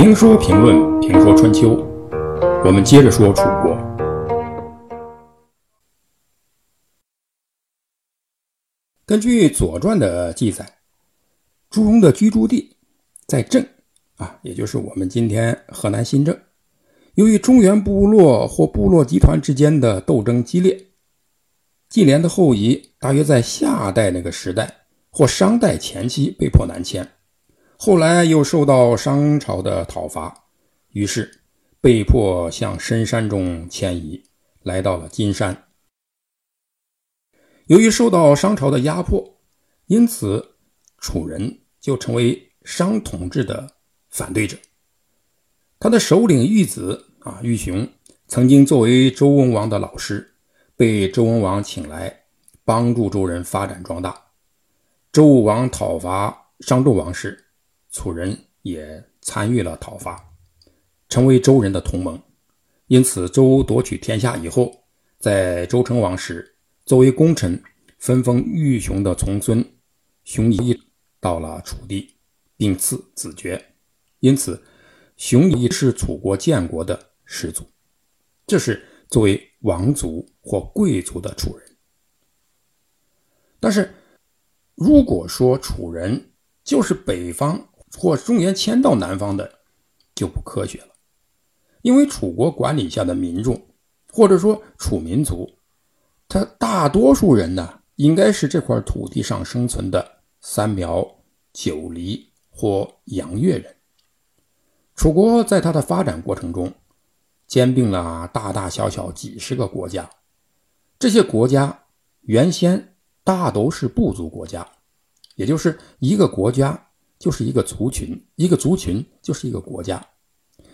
评书评论评说春秋，我们接着说楚国。根据《左传》的记载，朱荣的居住地在郑啊，也就是我们今天河南新郑。由于中原部落或部落集团之间的斗争激烈，晋廉的后裔大约在夏代那个时代或商代前期被迫南迁。后来又受到商朝的讨伐，于是被迫向深山中迁移，来到了金山。由于受到商朝的压迫，因此楚人就成为商统治的反对者。他的首领玉子啊，玉雄曾经作为周文王的老师，被周文王请来帮助周人发展壮大。周武王讨伐商纣王时，楚人也参与了讨伐，成为周人的同盟。因此，周夺取天下以后，在周成王时，作为功臣，分封玉雄的从孙熊仪到了楚地，并赐子爵。因此，熊仪是楚国建国的始祖。这是作为王族或贵族的楚人。但是，如果说楚人就是北方，或中原迁到南方的就不科学了，因为楚国管理下的民众，或者说楚民族，他大多数人呢，应该是这块土地上生存的三苗、九黎或杨越人。楚国在它的发展过程中，兼并了大大小小几十个国家，这些国家原先大都是部族国家，也就是一个国家。就是一个族群，一个族群就是一个国家。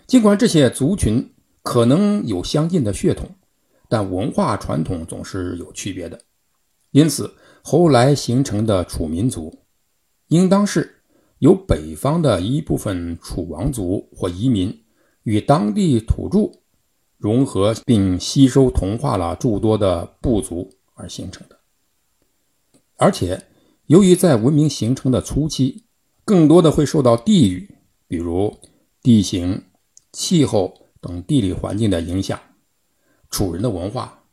尽管这些族群可能有相近的血统，但文化传统总是有区别的。因此，后来形成的楚民族，应当是由北方的一部分楚王族或移民与当地土著融合并吸收同化了诸多的部族而形成的。而且，由于在文明形成的初期，更多的会受到地域，比如地形、气候等地理环境的影响。楚人的文化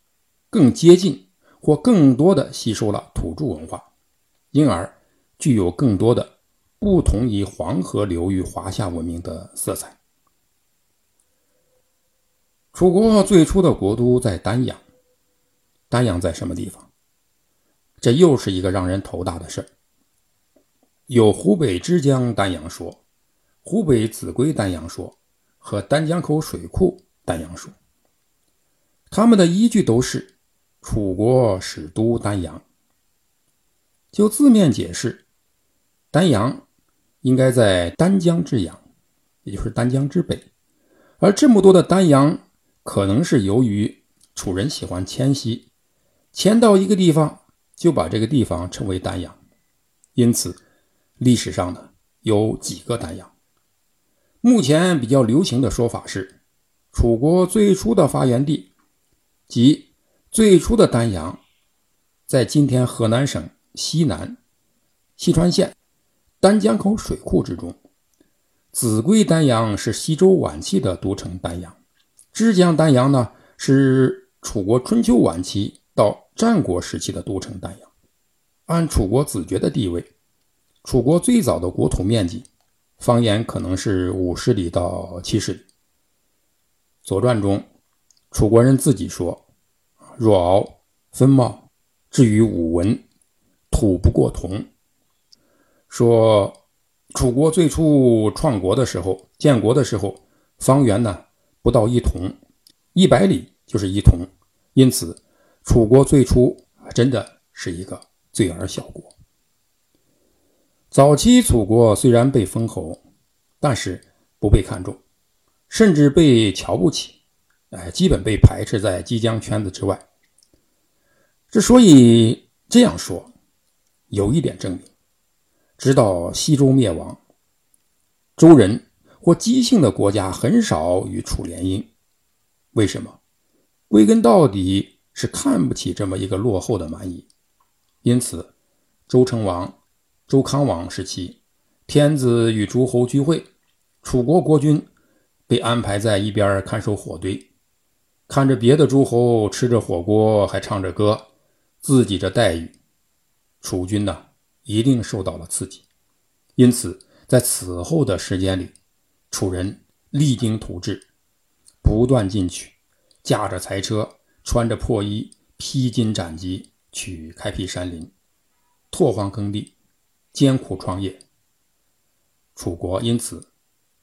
更接近或更多的吸收了土著文化，因而具有更多的不同于黄河流域华夏文明的色彩。楚国最初的国都在丹阳，丹阳在什么地方？这又是一个让人头大的事儿。有湖北枝江丹阳说、湖北秭归丹阳说和丹江口水库丹阳说，他们的依据都是楚国始都丹阳。就字面解释，丹阳应该在丹江之阳，也就是丹江之北，而这么多的丹阳，可能是由于楚人喜欢迁徙，迁到一个地方就把这个地方称为丹阳，因此。历史上呢有几个丹阳，目前比较流行的说法是，楚国最初的发源地，即最初的丹阳，在今天河南省西南西川县丹江口水库之中。秭归丹阳是西周晚期的都城丹阳，枝江丹阳呢是楚国春秋晚期到战国时期的都城丹阳。按楚国子爵的地位。楚国最早的国土面积，方言可能是五十里到七十里。《左传》中，楚国人自己说：“若敖分茂，至于武文，土不过铜。”说楚国最初创国的时候，建国的时候，方圆呢不到一铜，一百里就是一铜，因此楚国最初真的是一个罪儿小国。早期楚国虽然被封侯，但是不被看重，甚至被瞧不起，哎，基本被排斥在姬江圈子之外。之所以这样说，有一点证明：直到西周灭亡，周人或姬姓的国家很少与楚联姻。为什么？归根到底是看不起这么一个落后的蛮夷。因此，周成王。周康王时期，天子与诸侯聚会，楚国国君被安排在一边看守火堆，看着别的诸侯吃着火锅还唱着歌，自己这待遇，楚军呢一定受到了刺激。因此，在此后的时间里，楚人励精图治，不断进取，驾着财车，穿着破衣，披荆斩棘，去开辟山林，拓荒耕地，艰苦创业。楚国因此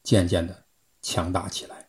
渐渐的强大起来。